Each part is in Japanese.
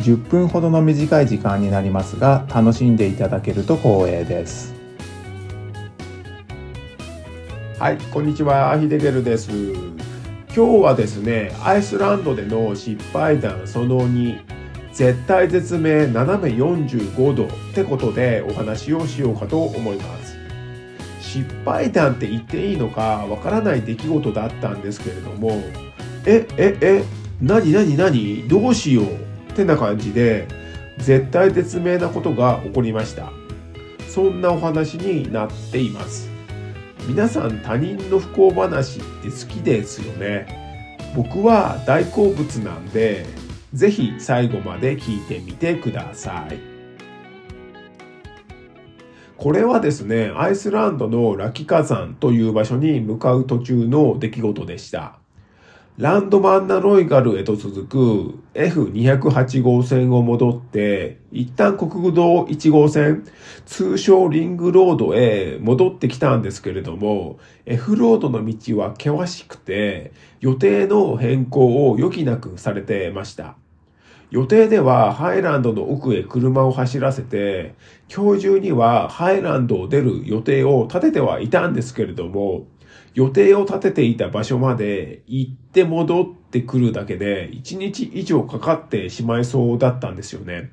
10分ほどの短い時間になりますが楽しんでいただけると光栄です。はいこんにちはヒデゲルです。今日はですねアイスランドでの失敗談その2絶対絶命斜め45度ってことでお話をしようかと思います。失敗談って言っていいのかわからない出来事だったんですけれどもえええ何何何？どうしよう？ってな感じで絶対絶命なことが起こりました。そんなお話になっています。皆さん他人の不幸話って好きですよね。僕は大好物なんでぜひ最後まで聞いてみてください。これはですねアイスランドのラキ火山という場所に向かう途中の出来事でした。ランドマンナロイガルへと続く F208 号線を戻って、一旦国道1号線、通称リングロードへ戻ってきたんですけれども、F ロードの道は険しくて、予定の変更を余儀なくされてました。予定ではハイランドの奥へ車を走らせて、今日中にはハイランドを出る予定を立ててはいたんですけれども、予定を立てていた場所まで行って戻ってくるだけで1日以上かかってしまいそうだったんですよね。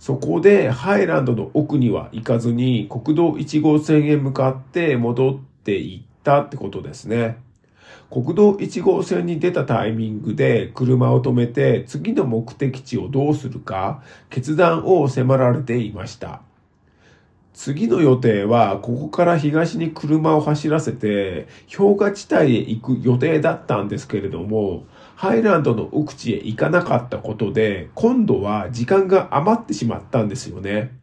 そこでハイランドの奥には行かずに国道1号線へ向かって戻っていったってことですね。国道1号線に出たタイミングで車を止めて次の目的地をどうするか決断を迫られていました。次の予定は、ここから東に車を走らせて、氷河地帯へ行く予定だったんですけれども、ハイランドの奥地へ行かなかったことで、今度は時間が余ってしまったんですよね。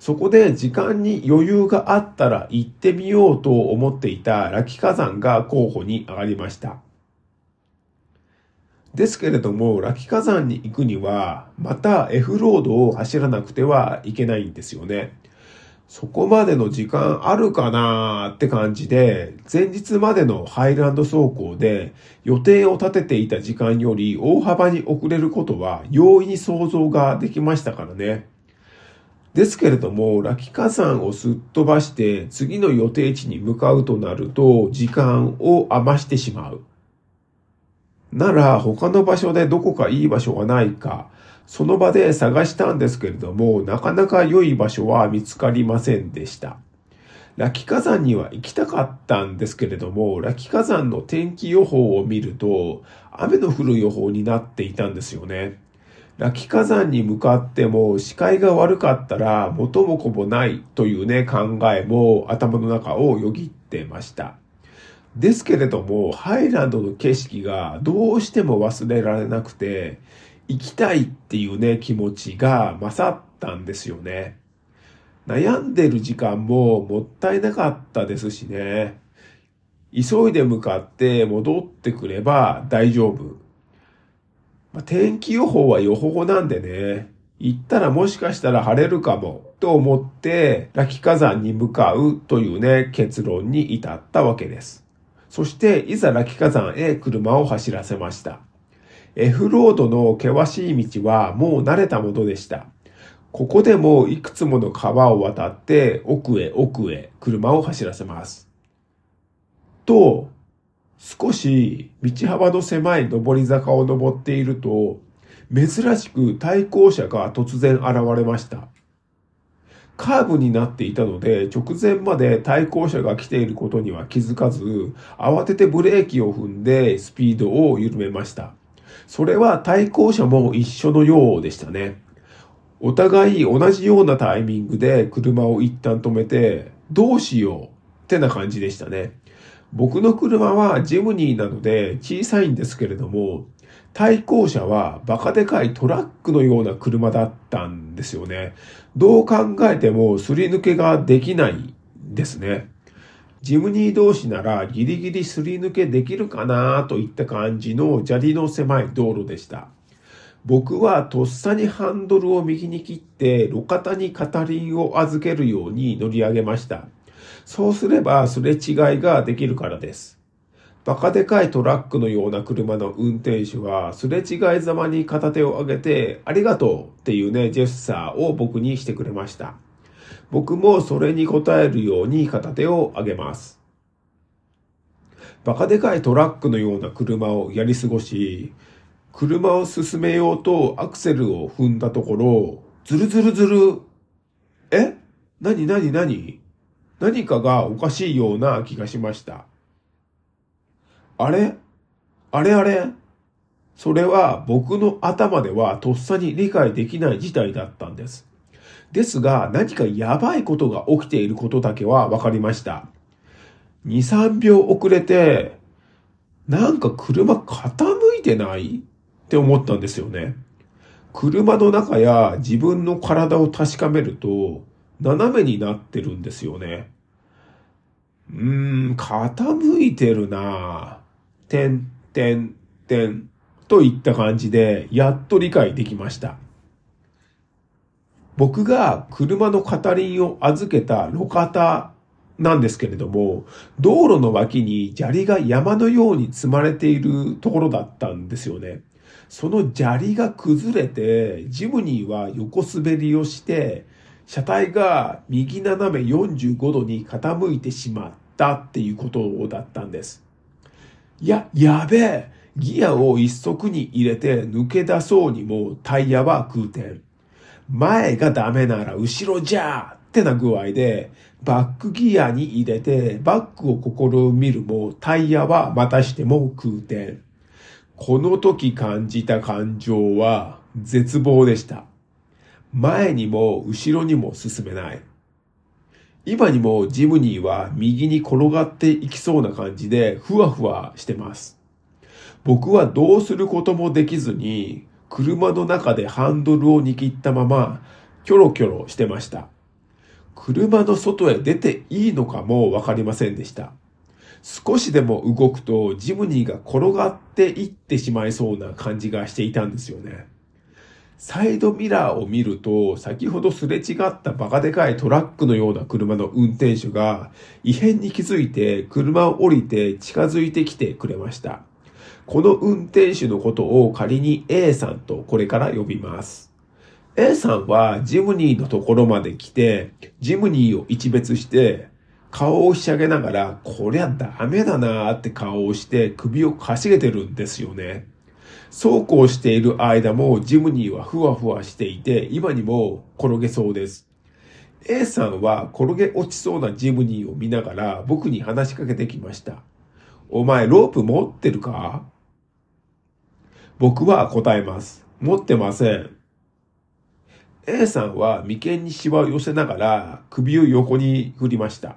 そこで時間に余裕があったら行ってみようと思っていたラキ火山が候補に上がりました。ですけれども、ラキ火山に行くには、また F ロードを走らなくてはいけないんですよね。そこまでの時間あるかなーって感じで、前日までのハイランド走行で予定を立てていた時間より大幅に遅れることは容易に想像ができましたからね。ですけれども、ラキ火山をすっ飛ばして次の予定地に向かうとなると時間を余してしまう。なら他の場所でどこかいい場所がないか、その場で探したんですけれども、なかなか良い場所は見つかりませんでした。ラキ火山には行きたかったんですけれども、ラキ火山の天気予報を見ると、雨の降る予報になっていたんですよね。ラキ火山に向かっても視界が悪かったら元も子もないというね考えも頭の中をよぎってました。ですけれども、ハイランドの景色がどうしても忘れられなくて、行きたいっていうね、気持ちが勝ったんですよね。悩んでる時間ももったいなかったですしね。急いで向かって戻ってくれば大丈夫。まあ、天気予報は予報なんでね、行ったらもしかしたら晴れるかもと思ってラキ火山に向かうというね、結論に至ったわけです。そしていざラキ火山へ車を走らせました。F ロードの険しい道はもう慣れたものでした。ここでもいくつもの川を渡って奥へ奥へ車を走らせます。と、少し道幅の狭い上り坂を登っていると、珍しく対向車が突然現れました。カーブになっていたので、直前まで対向車が来ていることには気づかず、慌ててブレーキを踏んでスピードを緩めました。それは対向車も一緒のようでしたね。お互い同じようなタイミングで車を一旦止めて、どうしようってな感じでしたね。僕の車はジムニーなので小さいんですけれども、対向車はバカでかいトラックのような車だったんですよね。どう考えてもすり抜けができないですね。ジムニー同士ならギリギリすり抜けできるかなといった感じの砂利の狭い道路でした。僕はとっさにハンドルを右に切って路肩に片輪を預けるように乗り上げました。そうすればすれ違いができるからです。バカでかいトラックのような車の運転手はすれ違いざまに片手を上げてありがとうっていうねジェスチャーを僕にしてくれました。僕もそれに応えるように片手を上げます。バカでかいトラックのような車をやり過ごし、車を進めようとアクセルを踏んだところ、ズルズルズル。え？何？何？何何かがおかしいような気がしました。あれ？あれあれ？それは僕の頭ではとっさに理解できない事態だったんです。ですが、何かやばいことが起きていることだけは分かりました。2、3秒遅れて、なんか車傾いてないって思ったんですよね。車の中や自分の体を確かめると、斜めになってるんですよね。うーん、傾いてるなぁ。てん、てん、てん、といった感じで、やっと理解できました。僕が車の片輪を預けた路肩なんですけれども、道路の脇に砂利が山のように積まれているところだったんですよね。その砂利が崩れて、ジムニーは横滑りをして、車体が右斜め45度に傾いてしまったっていうことだったんです。いや、やべえギアを一足に入れて抜け出そうにもタイヤは空転。前がダメなら後ろじゃーってな具合で、バックギアに入れてバックを試みるもタイヤはまたしても空転。この時感じた感情は絶望でした。前にも後ろにも進めない。今にもジムニーは右に転がっていきそうな感じでふわふわしてます。僕はどうすることもできずに車の中でハンドルを握ったまま、キョロキョロしてました。車の外へ出ていいのかもわかりませんでした。少しでも動くとジムニーが転がっていってしまいそうな感じがしていたんですよね。サイドミラーを見ると、先ほどすれ違ったバカでかいトラックのような車の運転手が異変に気づいて車を降りて近づいてきてくれました。この運転手のことを仮に A さんとこれから呼びます。A さんはジムニーのところまで来て、ジムニーを一別して、顔をひしゃげながら、こりゃダメだなーって顔をして首をかしげてるんですよね。そうこうしている間もジムニーはふわふわしていて、今にも転げそうです。A さんは転げ落ちそうなジムニーを見ながら僕に話しかけてきました。お前ロープ持ってるか？僕は答えます。持ってません。A さんは眉間にシワを寄せながら首を横に振りました。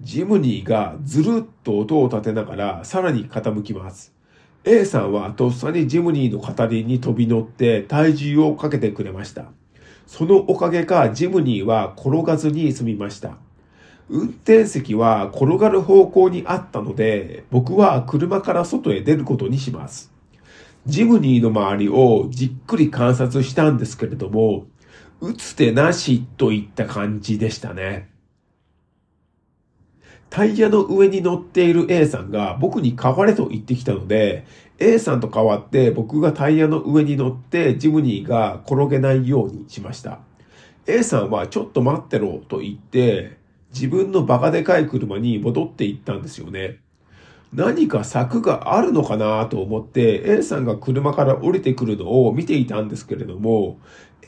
ジムニーがずるっと音を立てながらさらに傾きます。A さんはとっさにジムニーの片輪に飛び乗って体重をかけてくれました。そのおかげかジムニーは転がずに済みました。運転席は転がる方向にあったので、僕は車から外へ出ることにします。ジムニーの周りをじっくり観察したんですけれども、打つ手なしといった感じでしたね。タイヤの上に乗っている A さんが僕に変われと言ってきたので、A さんと変わって僕がタイヤの上に乗ってジムニーが転げないようにしました。A さんはちょっと待ってろと言って自分のバカでかい車に戻っていったんですよね。何か策があるのかなと思って A さんが車から降りてくるのを見ていたんですけれども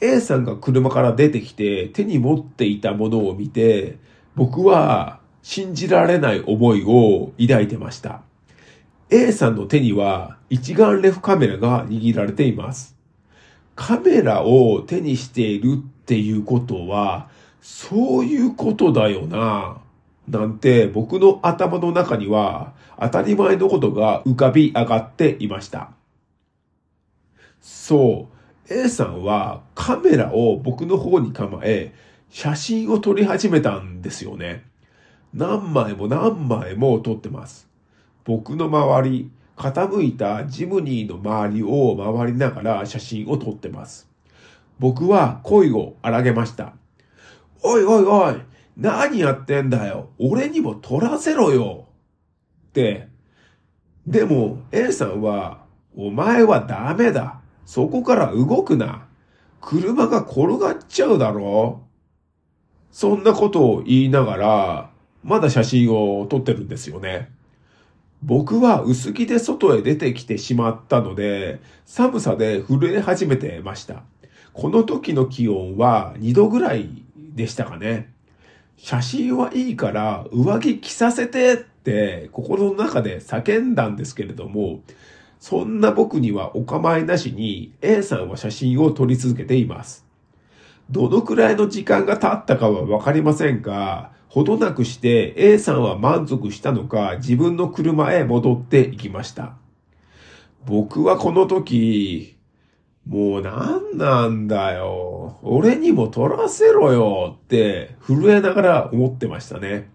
A さんが車から出てきて手に持っていたものを見て僕は信じられない思いを抱いてました。A さんの手には一眼レフカメラが握られています。カメラを手にしているっていうことはそういうことだよな。なんて僕の頭の中には当たり前のことが浮かび上がっていました。そう、A さんはカメラを僕の方に構え、写真を撮り始めたんですよね。何枚も何枚も撮ってます。僕の周り、傾いたジムニーの周りを回りながら写真を撮ってます。僕は声を荒げました。おいおいおい、何やってんだよ。俺にも撮らせろよ。って。でも A さんは、お前はダメだ。そこから動くな。車が転がっちゃうだろそんなことを言いながら、まだ写真を撮ってるんですよね。僕は薄着で外へ出てきてしまったので、寒さで震え始めてました。この時の気温は2度ぐらいでしたかね。写真はいいから上着着させてって心の中で叫んだんですけれども、そんな僕にはお構いなしに A さんは写真を撮り続けています。どのくらいの時間が経ったかはわかりませんが、ほどなくして A さんは満足したのか自分の車へ戻っていきました。僕はこの時、もうなんなんだよ。俺にも撮らせろよって震えながら思ってましたね。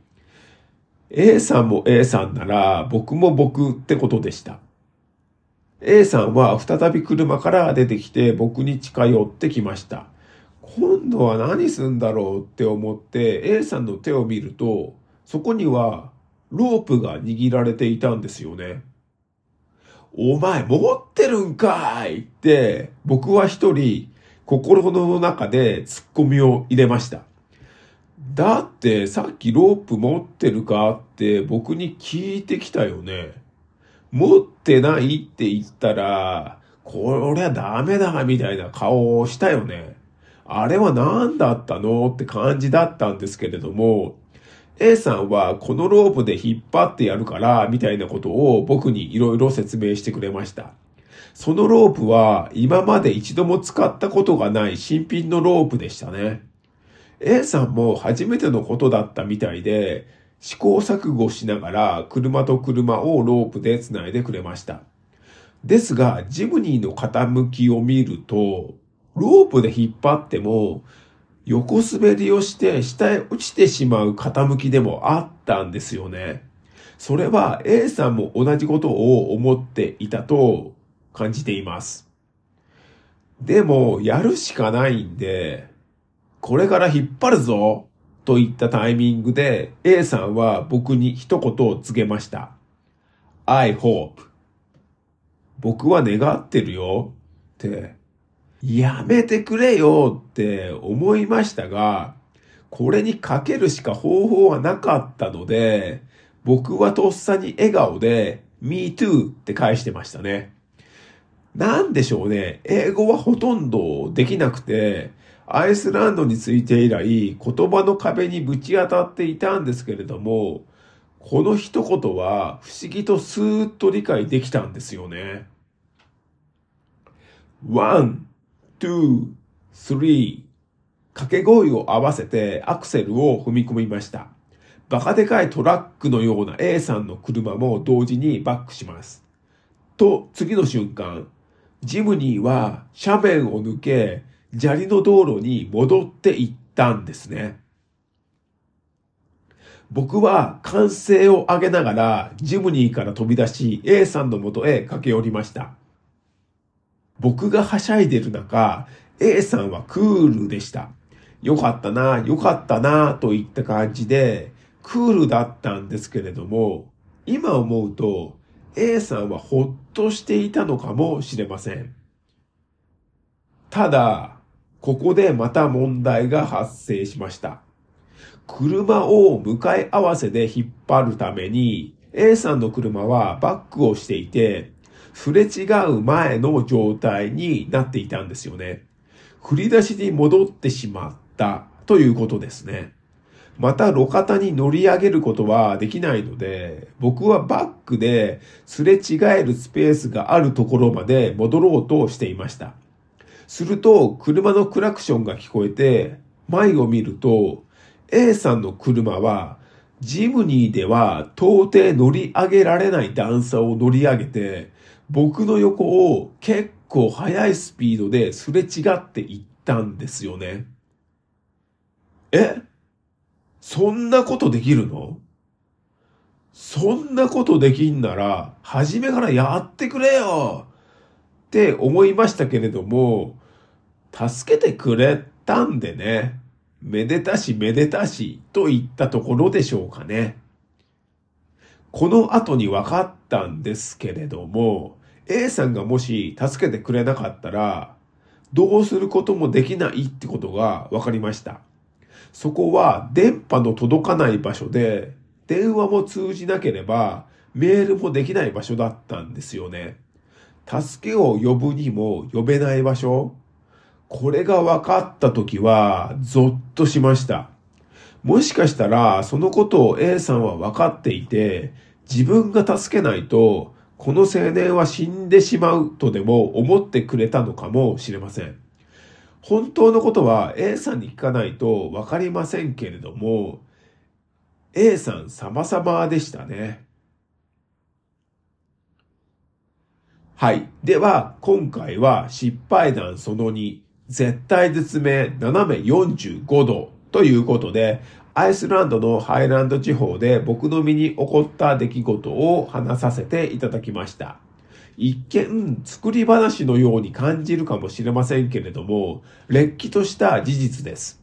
A さんも A さんなら僕も僕ってことでした。A さんは再び車から出てきて僕に近寄ってきました。今度は何すんだろうって思って A さんの手を見ると、そこにはロープが握られていたんですよね。お前持ってるんかいって、僕は一人心の中で突っ込みを入れました。だってさっきロープ持ってるかって僕に聞いてきたよね。持ってないって言ったら、こりゃダメだみたいな顔をしたよね。あれは何だったのって感じだったんですけれども、A さんはこのロープで引っ張ってやるから、みたいなことを僕に色々説明してくれました。そのロープは今まで一度も使ったことがない新品のロープでしたね。A さんも初めてのことだったみたいで、試行錯誤しながら車と車をロープで繋いでくれました。ですが、ジムニーの傾きを見ると、ロープで引っ張っても、横滑りをして下へ落ちてしまう傾きでもあったんですよね。それは A さんも同じことを思っていたと感じています。でも、やるしかないんで、これから引っ張るぞといったタイミングで A さんは僕に一言を告げました。I hope. 僕は願ってるよってやめてくれよって思いましたが、これにかけるしか方法はなかったので、僕はとっさに笑顔で、me too って返してましたね。なんでしょうね。英語はほとんどできなくて、アイスランドについて以来、言葉の壁にぶち当たっていたんですけれども、この一言は不思議とスーッと理解できたんですよね。one, two, three 掛け声を合わせてアクセルを踏み込みました。バカでかいトラックのような A さんの車も同時にバックします。と、次の瞬間、ジムニーは斜面を抜け、砂利の道路に戻っていったんですね。僕は歓声を上げながらジムニーから飛び出し A さんの元へ駆け寄りました。僕がはしゃいでる中、A さんはクールでした。よかったな、よかったな、といった感じで、クールだったんですけれども、今思うと、A さんはほっとしていたのかもしれません。ただ、ここでまた問題が発生しました。車を向かい合わせで引っ張るために、A さんの車はバックをしていて、すれ違う前の状態になっていたんですよね。振り出しに戻ってしまったということですね。また路肩に乗り上げることはできないので、僕はバックですれ違えるスペースがあるところまで戻ろうとしていました。すると、車のクラクションが聞こえて、前を見ると、A さんの車は、ジムニーでは到底乗り上げられない段差を乗り上げて、僕の横を結構速いスピードですれ違っていったんですよね。え？そんなことできるの？そんなことできんなら、初めからやってくれよって思いましたけれども、助けてくれたんでね、めでたしめでたしといったところでしょうかね。この後に分かったんですけれども、A さんがもし助けてくれなかったら、どうすることもできないってことが分かりました。そこは電波の届かない場所で、電話も通じなければメールもできない場所だったんですよね。助けを呼ぶにも呼べない場所。これが分かった時はゾッとしました。もしかしたらそのことを A さんは分かっていて、自分が助けないとこの青年は死んでしまうとでも思ってくれたのかもしれません。本当のことは A さんに聞かないと分かりませんけれども、A さん様々でしたね。はい。では、今回は失敗談その2、絶対絶命斜め45度ということで、アイスランドのハイランド地方で僕の身に起こった出来事を話させていただきました。一見作り話のように感じるかもしれませんけれども、れっきとした事実です。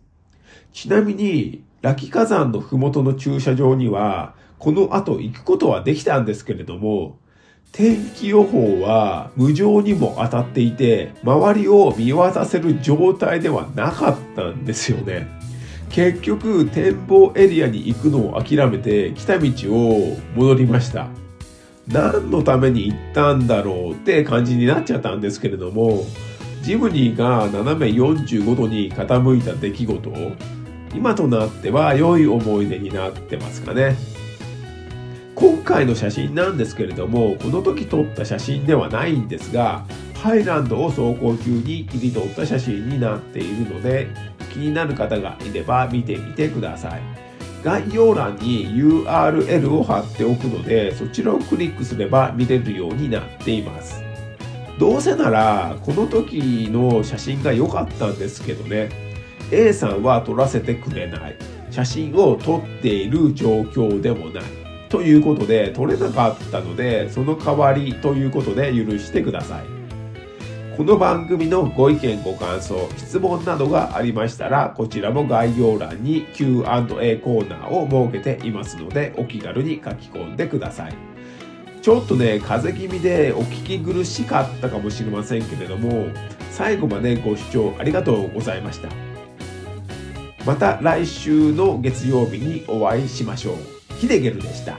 ちなみに、ラキ火山のふもとの駐車場には、この後行くことはできたんですけれども、天気予報は無情にも当たっていて、周りを見渡せる状態ではなかったんですよね。結局、展望エリアに行くのを諦めて、来た道を戻りました。何のために行ったんだろうって感じになっちゃったんですけれども、ジムニーが斜め45度に傾いた出来事を、今となっては良い思い出になってますかね。今回の写真なんですけれどもこの時撮った写真ではないんですがハイランドを走行中に切り取った写真になっているので気になる方がいれば見てみてください。概要欄に URL を貼っておくのでそちらをクリックすれば見れるようになっています。どうせならこの時の写真が良かったんですけどね。A さんは撮らせてくれない。写真を撮っている状況でもない。ということで取れなかったのでその代わりということで許してください。この番組のご意見ご感想質問などがありましたらこちらも概要欄に Q&A コーナーを設けていますのでお気軽に書き込んでくださいちょっとね風邪気味でお聞き苦しかったかもしれませんけれども最後までご視聴ありがとうございましたまた来週の月曜日にお会いしましょう。ヒデゲルでした。